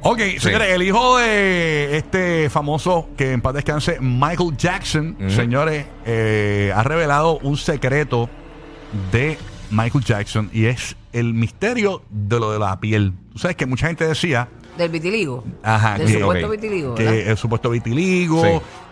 Ok, señores, el hijo de este famoso que en paz descanse, Michael Jackson, señores, eh, ha revelado un secreto de Michael Jackson y es el misterio de lo de la piel. Tú sabes que mucha gente decía Del vitiligo. Ajá, Del que- supuesto vitiligo. ¿verdad? que el supuesto vitiligo Sí.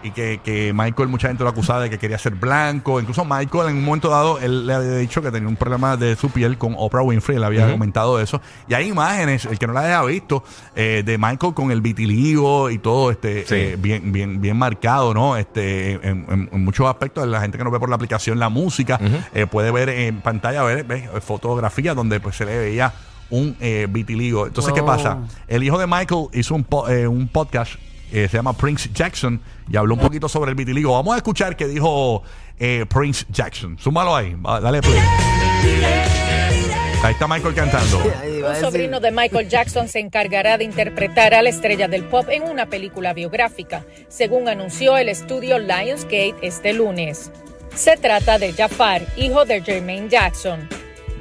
y que, que Michael, mucha gente lo acusaba de que quería ser blanco. Incluso Michael, en un momento dado, él le había dicho que tenía un problema de su piel con Oprah Winfrey. Él había comentado eso. Y hay imágenes, el que no las haya visto, eh, de Michael con el vitiligo y todo este Sí. eh, bien, bien, bien marcado, ¿no? Este, en, en- en muchos aspectos, la gente que no ve por la aplicación la música eh, puede ver en pantalla, ver, ver fotografías donde pues se le veía un eh, vitiligo. Entonces, ¿qué Oh. pasa? El hijo de Michael hizo un, po- eh, un podcast eh, se llama Prince Jackson y habló un poquito sobre el vitiligo. Vamos a escuchar qué dijo eh, Prince Jackson. Súmalo ahí, va, dale play. Ahí está Michael cantando. Un sobrino de Michael Jackson se encargará de interpretar a la estrella del pop en una película biográfica, según anunció el estudio Lionsgate este lunes. Se trata de Jafar, hijo de Jermaine Jackson.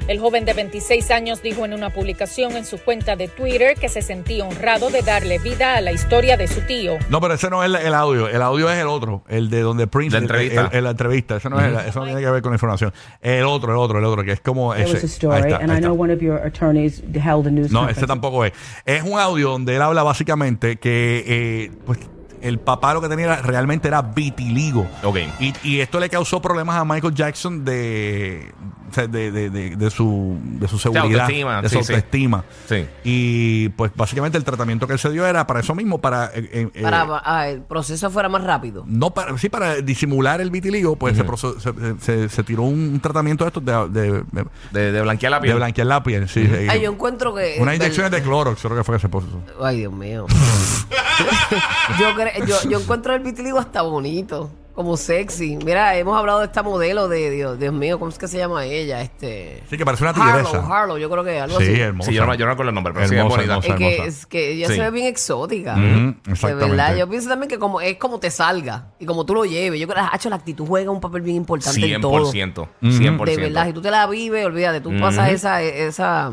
El joven de 26 años dijo en una publicación en su cuenta de Twitter que se sentía honrado de darle vida a la historia de su tío. No, pero ese no es el, el audio. El audio es el otro. El de donde Prince. La el- entrevista. el- el- la entrevista. Eso no, es el- eso no tiene que ver con la información. El otro, el otro, el otro, que es como ese. Ahí está, ahí No, ese tampoco es. Es un audio donde él habla básicamente que eh, pues, el papá lo que tenía realmente era vitiligo. Ok. Y, y esto le causó problemas a Michael Jackson de, de, de- de- de su, de su seguridad, autoestima, de su sí, sí. autoestima. Sí. Y pues básicamente el tratamiento que él se dio era para eso mismo, para... eh, eh, eh, Para ah, el proceso fuera más rápido. no para, sí, para disimular el vitiligo, pues se proce- se, se- se tiró un tratamiento de estos de, de, de- De, de blanquear la de piel. blanquear la piel. Sí, eh, Ay, yo encuentro que. unas inyecciones de Clorox, creo que fue que se puso. Ay, Dios mío. yo, cre- yo, yo encuentro el vitiligo hasta bonito, como sexy. Mira, hemos hablado de esta modelo de Dios, Dios mío, ¿cómo es que se llama ella? Este. Sí, que parece una Harlow, tigresa. Harlow, yo creo que algo Sí, así. hermosa. Sí, yo no, yo no recuerdo el nombre, pero sí es Hermosa, bonita. hermosa. Es que, hermosa. es que ella Sí. se ve bien exótica. Ujú, De exactamente. verdad, yo pienso también que como es como te salga y como tú lo lleves. Yo creo que hecho, la actitud juega un papel bien importante en todo. 100%. 100%. De verdad, si tú te la vives, olvídate, tú pasas esa, esa,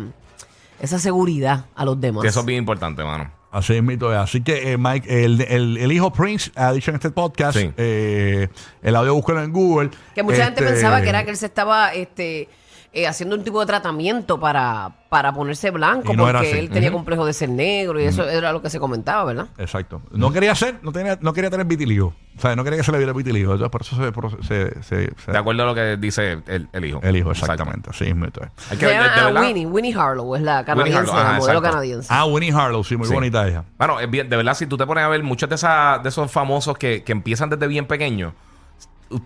esa seguridad a los demás. Que eso es bien importante, mano. Así es, mito. Así que eh, Mike, el, el- el hijo Prince ha dicho en este podcast, Sí. eh, el audio búsquelo en Google. Que mucha gente Este, pensaba que era que él se estaba este, eh, haciendo un tipo de tratamiento para, para ponerse blanco, no porque él tenía complejo de ser negro y eso era lo que se comentaba, ¿verdad? Exacto. No quería ser, no, tenía, no quería tener vitiligo. O sea, no quería que se le viera vitiligo. Entonces, por eso se, por- se, se- se- De acuerdo a lo que dice el, el hijo. el hijo, Exacto. exactamente. Así es, mito. es. Hay que de, llama de verdad. Winnie, Winnie Harlow, es la canadiense, Harlow, ajá, la modelo exacto. canadiense. Ah, Winnie Harlow, sí, muy Sí. bonita ella. Bueno, bien, de verdad, si tú te pones a ver muchos de, esa, de esos famosos que, que empiezan desde bien pequeños,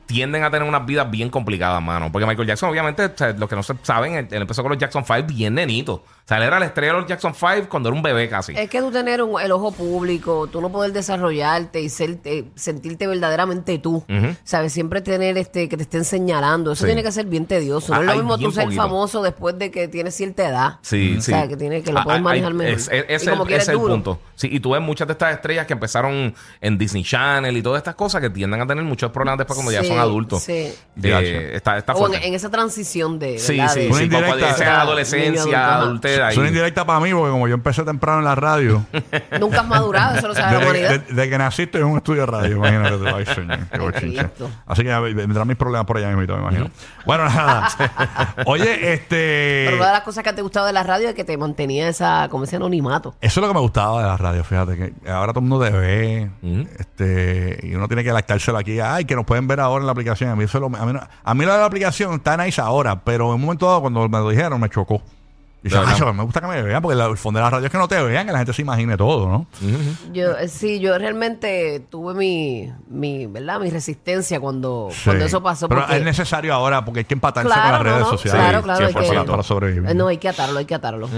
tienden a tener unas vidas bien complicadas, mano. Porque Michael Jackson, obviamente, o sea, los que no se saben, él, él empezó con los Jackson 5 bien nenito. O sea, él era la estrella de los Jackson 5 cuando era un bebé casi. Es que tú tener un- el ojo público, tú no poder desarrollarte y ser, eh, sentirte verdaderamente tú, Ujú. ¿sabes? Siempre tener este que te estén señalando, eso Sí. tiene que ser bien tedioso. No Ah, es lo hay mismo tú ser poquito. famoso después de que tienes cierta edad. Sí, O sí. sea, que, tiene, que lo Ah, puedes ah, manejar hay- mejor. Es, es- es el, es el punto. Sí, y tú ves muchas de estas estrellas que empezaron en Disney Channel y todas estas cosas que tienden a tener muchos problemas después cuando Sí, son adultos. sí. Está, está O en, esa transición de. Sí, ¿verdad? sí, De- sí. Indirecta. adolescencia, adultera. Es una y- indirecta para mí, porque como yo empecé temprano en la radio, Nunca has madurado, eso lo sabe la desde, humanidad. de- desde que naciste en un estudio de radio, imagínate. ay, señor, qué. Así que vendrán mis problemas por allá mismo, me imagino. Bueno, nada. Oye, este... Pero una de las cosas que te gustaba de la radio es que te mantenía esa, como ese anonimato. Eso es lo que me gustaba de la radio, fíjate, que ahora todo el mundo te ve, este, y uno tiene que lactárselo aquí, ay, que nos pueden ver ahora en la aplicación. A mí, eso es lo- a mí, no- a mí lo de la aplicación está nice ahora, pero en un momento dado cuando me lo dijeron me chocó. Y De dije, verdad. "Ay, me gusta que me vean, porque la- el fondo de la radio es que no te vean, que la gente se imagine todo, ¿no? Yo, eh, sí, yo realmente tuve mi, mi, ¿verdad? Mi resistencia cuando, Sí. cuando eso pasó. Pero porque- es necesario ahora porque hay que empatarse con las redes no, sociales Claro, claro. hay que- para, para sobrevivir. No, hay que atarlo, hay que atarlo.